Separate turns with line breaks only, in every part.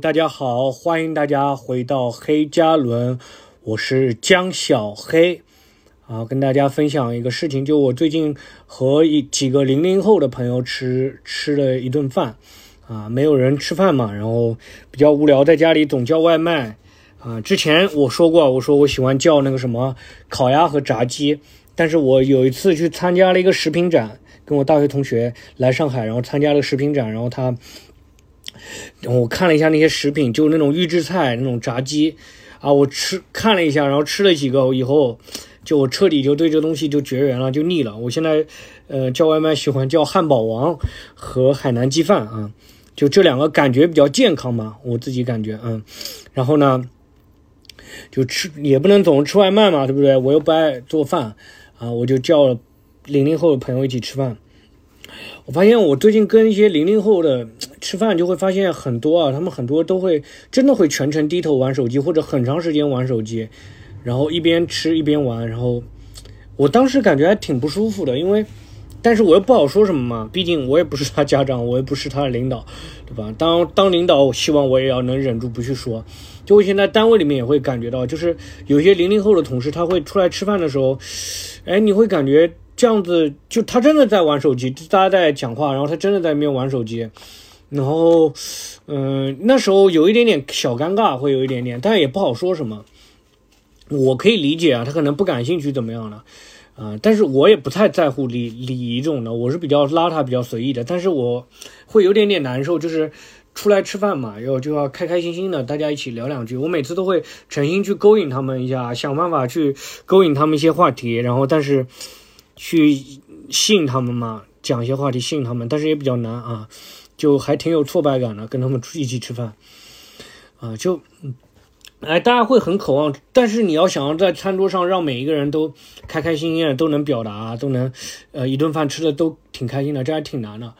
大家好，欢迎大家回到黑加仑，我是江小黑啊，跟大家分享一个事情，就我最近和一几个零零后的朋友吃吃了一顿饭啊，没有人吃饭嘛，然后比较无聊，在家里总叫外卖啊。之前我说过，我说我喜欢叫那个什么烤鸭和炸鸡，但是我有一次去参加了一个食品展，跟我大学同学来上海，然后参加了食品展，然后他。我看了一下那些食品，就那种预制菜、那种炸鸡，啊，我吃看了一下，然后吃了几个以后，就我彻底就对这东西就绝缘了，就腻了。我现在，呃，叫外卖喜欢叫汉堡王和海南鸡饭啊，就这两个感觉比较健康嘛，我自己感觉，嗯。然后呢，就吃也不能总是吃外卖嘛，对不对？我又不爱做饭啊，我就叫了零零后的朋友一起吃饭。我发现我最近跟一些零零后的。吃饭就会发现很多啊，他们很多都会真的会全程低头玩手机，或者很长时间玩手机，然后一边吃一边玩。然后我当时感觉还挺不舒服的，因为，但是我又不好说什么嘛，毕竟我也不是他家长，我也不是他的领导，对吧？当当领导，我希望我也要能忍住不去说。就我现在单位里面也会感觉到，就是有些零零后的同事，他会出来吃饭的时候，哎，你会感觉这样子，就他真的在玩手机，大家在讲话，然后他真的在那边玩手机。然后，嗯，那时候有一点点小尴尬，会有一点点，但也不好说什么。我可以理解啊，他可能不感兴趣怎么样了，啊，但是我也不太在乎礼礼仪这种的，我是比较邋遢、比较随意的。但是我会有点点难受，就是出来吃饭嘛，然后就要开开心心的，大家一起聊两句。我每次都会诚心去勾引他们一下，想办法去勾引他们一些话题，然后但是去吸引他们嘛，讲一些话题吸引他们，但是也比较难啊。就还挺有挫败感的，跟他们一起吃饭，啊，就，哎，大家会很渴望，但是你要想要在餐桌上让每一个人都开开心心的，都能表达，都能，呃，一顿饭吃的都挺开心的，这还挺难的，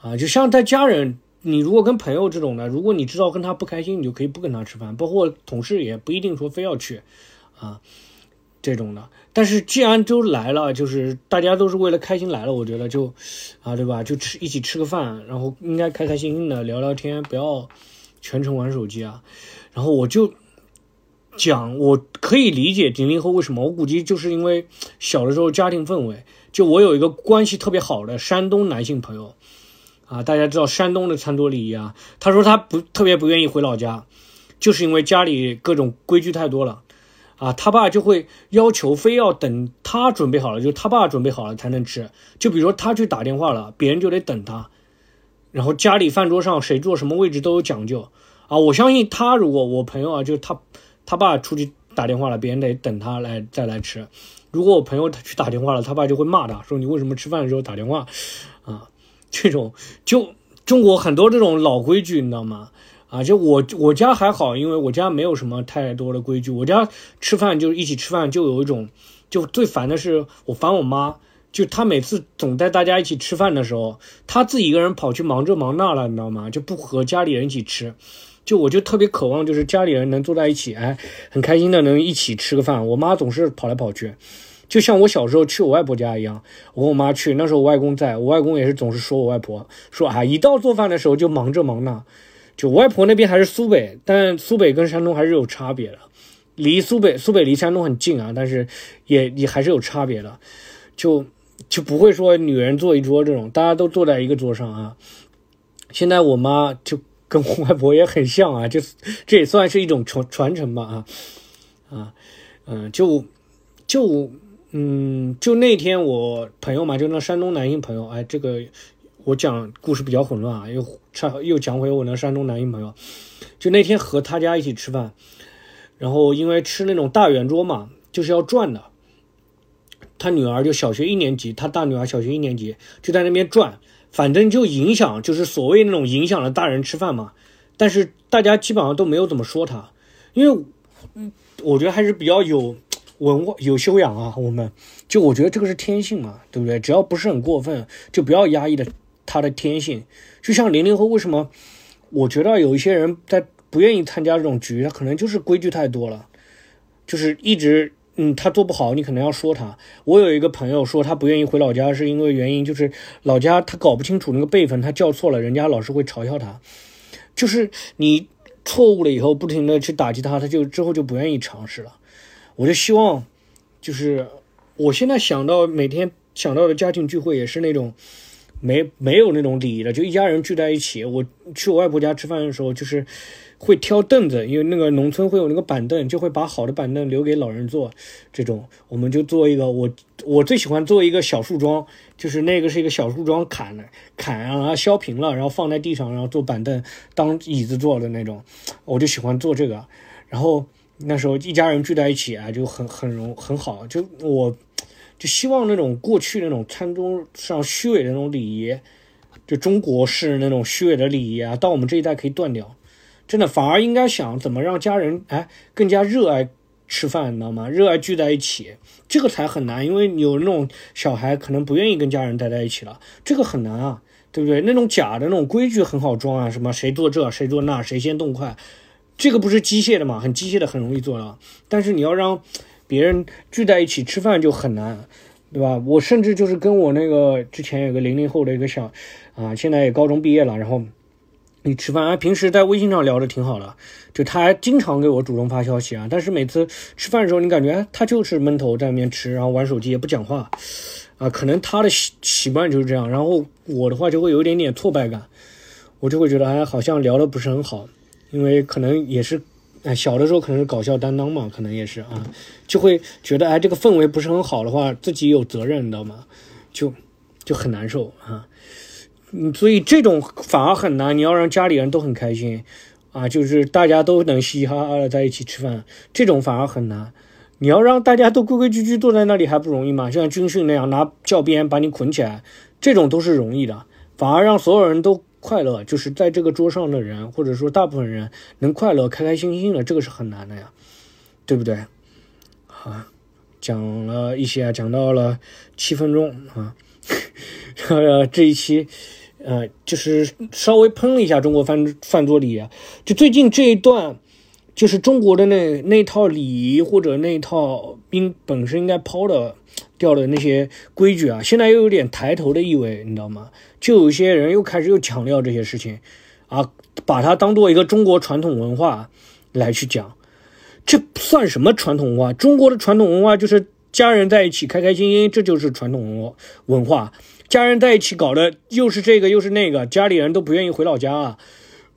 啊，就像在家人，你如果跟朋友这种的，如果你知道跟他不开心，你就可以不跟他吃饭，包括同事也不一定说非要去，啊。这种的，但是既然都来了，就是大家都是为了开心来了，我觉得就，啊，对吧？就吃一起吃个饭，然后应该开开心心的聊聊天，不要全程玩手机啊。然后我就讲，我可以理解零零后为什么，我估计就是因为小的时候家庭氛围。就我有一个关系特别好的山东男性朋友，啊，大家知道山东的餐桌礼仪啊，他说他不特别不愿意回老家，就是因为家里各种规矩太多了。啊，他爸就会要求非要等他准备好了，就他爸准备好了才能吃。就比如说他去打电话了，别人就得等他。然后家里饭桌上谁坐什么位置都有讲究啊。我相信他，如果我朋友啊，就他他爸出去打电话了，别人得等他来再来吃。如果我朋友他去打电话了，他爸就会骂他说你为什么吃饭的时候打电话啊？这种就中国很多这种老规矩，你知道吗？啊，就我我家还好，因为我家没有什么太多的规矩。我家吃饭就是一起吃饭，就有一种，就最烦的是我烦我妈，就她每次总带大家一起吃饭的时候，她自己一个人跑去忙这忙那了，你知道吗？就不和家里人一起吃。就我就特别渴望，就是家里人能坐在一起，哎，很开心的能一起吃个饭。我妈总是跑来跑去，就像我小时候去我外婆家一样，我跟我妈去，那时候我外公在，我外公也是总是说我外婆，说啊，一到做饭的时候就忙这忙那。就外婆那边还是苏北，但苏北跟山东还是有差别的。离苏北，苏北离山东很近啊，但是也也还是有差别的。就就不会说女人坐一桌这种，大家都坐在一个桌上啊。现在我妈就跟我外婆也很像啊，就这也算是一种传传承吧啊啊嗯，就就嗯，就那天我朋友嘛，就那山东男性朋友，哎，这个。我讲故事比较混乱啊，又差又讲回我那山东男性朋友，就那天和他家一起吃饭，然后因为吃那种大圆桌嘛，就是要转的。他女儿就小学一年级，他大女儿小学一年级就在那边转，反正就影响，就是所谓那种影响了大人吃饭嘛。但是大家基本上都没有怎么说他，因为嗯，我觉得还是比较有文化、有修养啊。我们就我觉得这个是天性嘛，对不对？只要不是很过分，就不要压抑的。他的天性，就像零零后，为什么？我觉得有一些人在不愿意参加这种局，他可能就是规矩太多了，就是一直，嗯，他做不好，你可能要说他。我有一个朋友说，他不愿意回老家，是因为原因就是老家他搞不清楚那个辈分，他叫错了，人家老是会嘲笑他。就是你错误了以后，不停的去打击他，他就之后就不愿意尝试了。我就希望，就是我现在想到每天想到的家庭聚会也是那种。没没有那种礼仪的，就一家人聚在一起。我去我外婆家吃饭的时候，就是会挑凳子，因为那个农村会有那个板凳，就会把好的板凳留给老人坐。这种我们就做一个，我我最喜欢做一个小树桩，就是那个是一个小树桩砍的，砍然后削平了，然后放在地上，然后做板凳当椅子坐的那种。我就喜欢做这个。然后那时候一家人聚在一起啊，就很很容很好。就我。就希望那种过去那种餐桌上虚伪的那种礼仪，就中国式那种虚伪的礼仪啊，到我们这一代可以断掉。真的，反而应该想怎么让家人哎更加热爱吃饭，你知道吗？热爱聚在一起，这个才很难。因为有那种小孩可能不愿意跟家人待在一起了，这个很难啊，对不对？那种假的那种规矩很好装啊，什么谁做这谁做那，谁先动筷，这个不是机械的嘛？很机械的，很容易做到。但是你要让。别人聚在一起吃饭就很难，对吧？我甚至就是跟我那个之前有个零零后的一个小，啊，现在也高中毕业了，然后你吃饭啊，平时在微信上聊的挺好的，就他还经常给我主动发消息啊，但是每次吃饭的时候，你感觉他就是闷头在那边吃，然后玩手机也不讲话，啊，可能他的习习惯就是这样，然后我的话就会有一点点挫败感，我就会觉得哎，好像聊的不是很好，因为可能也是。哎，小的时候可能是搞笑担当嘛，可能也是啊，就会觉得哎，这个氛围不是很好的话，自己有责任，你知道吗？就就很难受啊。嗯，所以这种反而很难。你要让家里人都很开心啊，就是大家都能嘻嘻哈哈的在一起吃饭，这种反而很难。你要让大家都规规矩矩坐在那里还不容易吗？像军训那样拿教鞭把你捆起来，这种都是容易的。反而让所有人都。快乐就是在这个桌上的人，或者说大部分人能快乐、开开心心的，这个是很难的呀，对不对？啊，讲了一些，讲到了七分钟啊，呃，这一期呃，就是稍微喷了一下中国饭饭桌礼仪，就最近这一段，就是中国的那那套礼仪或者那套应本身应该抛的。掉的那些规矩啊，现在又有点抬头的意味，你知道吗？就有些人又开始又强调这些事情，啊，把它当做一个中国传统文化来去讲，这算什么传统文化？中国的传统文化就是家人在一起开开心心，这就是传统文文化。家人在一起搞的又是这个又是那个，家里人都不愿意回老家啊，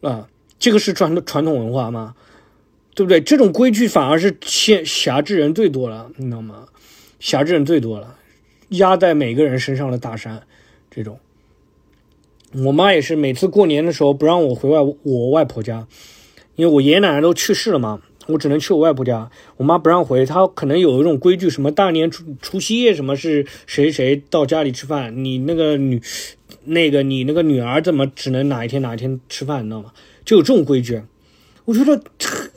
啊，这个是传传统文化吗？对不对？这种规矩反而是限辖制人最多了，你知道吗？辖制人最多了，压在每个人身上的大山，这种。我妈也是，每次过年的时候不让我回外我外婆家，因为我爷爷奶奶都去世了嘛，我只能去我外婆家。我妈不让回，她可能有一种规矩，什么大年初除夕夜什么是谁谁到家里吃饭，你那个女那个你那个女儿怎么只能哪一天哪一天吃饭，你知道吗？就有这种规矩，我觉得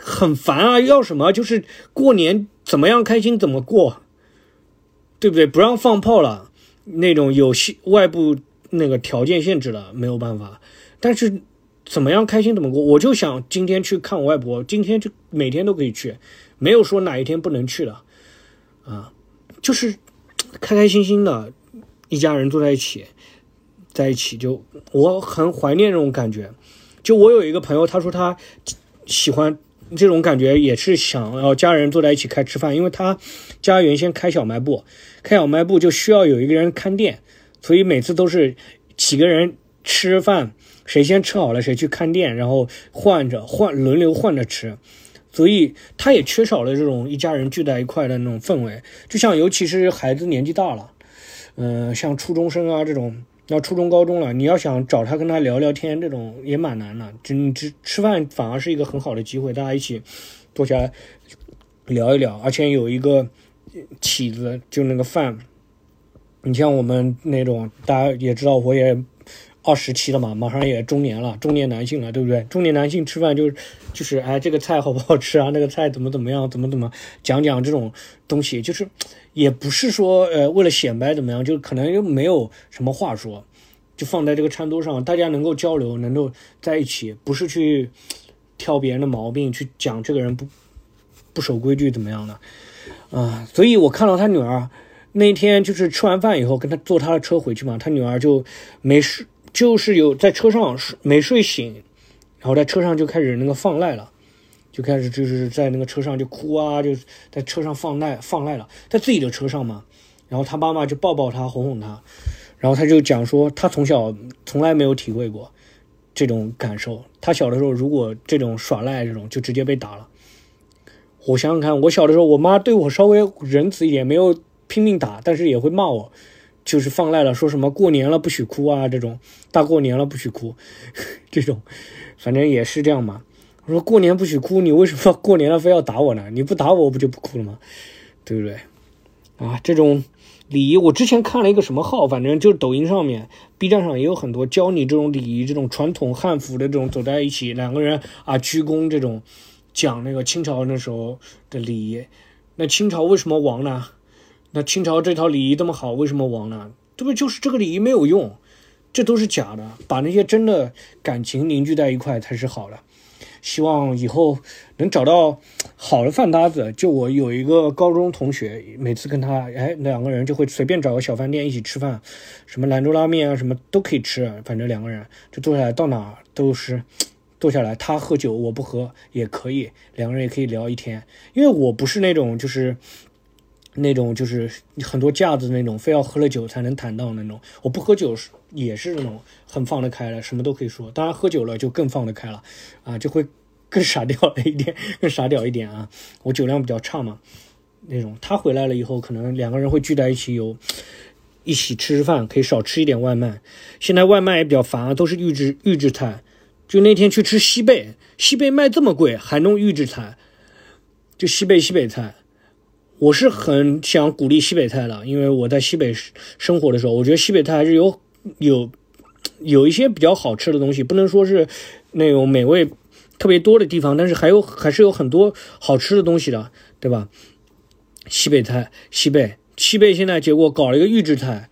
很烦啊！要什么就是过年怎么样开心怎么过。对不对？不让放炮了，那种有外部那个条件限制了，没有办法。但是怎么样开心怎么过，我就想今天去看我外婆，今天就每天都可以去，没有说哪一天不能去的，啊，就是开开心心的，一家人坐在一起，在一起就我很怀念这种感觉。就我有一个朋友，他说他喜欢。这种感觉也是想要家人坐在一起开吃饭，因为他家原先开小卖部，开小卖部就需要有一个人看店，所以每次都是几个人吃饭，谁先吃好了谁去看店，然后换着换轮流换着吃，所以他也缺少了这种一家人聚在一块的那种氛围，就像尤其是孩子年纪大了，嗯，像初中生啊这种。要初中高中了，你要想找他跟他聊聊天，这种也蛮难的。就你吃吃饭反而是一个很好的机会，大家一起坐下来聊一聊，而且有一个起子，就那个饭。你像我们那种，大家也知道，我也二十七了嘛，马上也中年了，中年男性了，对不对？中年男性吃饭就是就是哎，这个菜好不好吃啊？那个菜怎么怎么样？怎么怎么讲讲这种东西，就是。也不是说，呃，为了显摆怎么样，就可能又没有什么话说，就放在这个餐桌上，大家能够交流，能够在一起，不是去挑别人的毛病，去讲这个人不不守规矩怎么样的，啊，所以我看到他女儿那天就是吃完饭以后，跟他坐他的车回去嘛，他女儿就没事，就是有在车上没睡醒，然后在车上就开始那个放赖了，就开始就是在那个车上就哭啊，就在车上放赖放赖了，在自己的车上嘛。然后他妈妈就抱抱他，哄哄他，然后他就讲说，他从小从来没有体会过这种感受。他小的时候如果这种耍赖这种，就直接被打了。我想想看，我小的时候，我妈对我稍微仁慈一点，没有拼命打，但是也会骂我，就是放赖了，说什么过年了不许哭啊，这种大过年了不许哭，这种，反正也是这样嘛。我说过年不许哭，你为什么过年了非要打我呢？你不打我，我不就不哭了吗？对不对？啊，这种礼仪，我之前看了一个什么号，反正就是抖音上面、B 站上也有很多教你这种礼仪，这种传统汉服的这种走在一起，两个人啊鞠躬这种。讲那个清朝那时候的礼仪，那清朝为什么亡呢？那清朝这套礼仪这么好，为什么亡呢？对不对？就是这个礼仪没有用，这都是假的。把那些真的感情凝聚在一块才是好的。希望以后能找到好的饭搭子。就我有一个高中同学，每次跟他，哎，两个人就会随便找个小饭店一起吃饭，什么兰州拉面啊，什么都可以吃，反正两个人就坐下来，到哪都是。坐下来，他喝酒，我不喝也可以，两个人也可以聊一天。因为我不是那种就是那种就是很多架子那种，非要喝了酒才能谈到那种。我不喝酒是也是那种很放得开的，什么都可以说。当然喝酒了就更放得开了啊，就会更傻屌了一点，更 傻屌一点啊。我酒量比较差嘛，那种他回来了以后，可能两个人会聚在一起，有一起吃吃饭，可以少吃一点外卖。现在外卖也比较烦啊，都是预制预制菜。就那天去吃西贝，西贝卖这么贵，还弄预制菜，就西贝西北菜，我是很想鼓励西北菜的，因为我在西北生活的时候，我觉得西北菜还是有有有一些比较好吃的东西，不能说是那种美味特别多的地方，但是还有还是有很多好吃的东西的，对吧？西北菜，西贝，西贝现在结果搞了一个预制菜，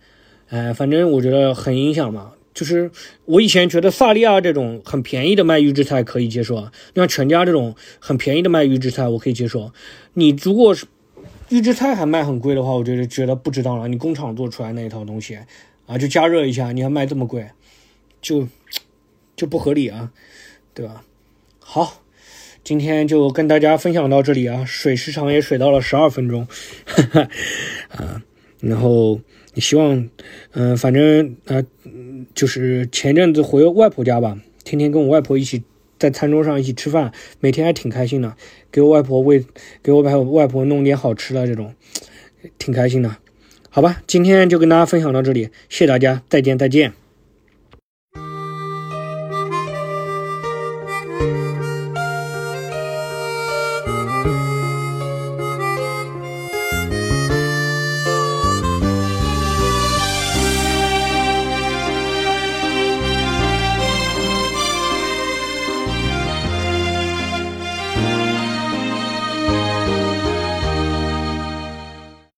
哎，反正我觉得很影响嘛。就是我以前觉得萨莉亚这种很便宜的卖预制菜可以接受啊，像全家这种很便宜的卖预制菜我可以接受。你如果是预制菜还卖很贵的话，我觉得觉得不值当了。你工厂做出来那一套东西啊，就加热一下，你要卖这么贵，就就不合理啊，对吧？好，今天就跟大家分享到这里啊，水时长也水到了十二分钟，啊，然后。希望，嗯，反正啊，就是前阵子回外婆家吧，天天跟我外婆一起在餐桌上一起吃饭，每天还挺开心的。给我外婆喂，给我外外婆弄点好吃的，这种挺开心的。好吧，今天就跟大家分享到这里，谢谢大家，再见再见。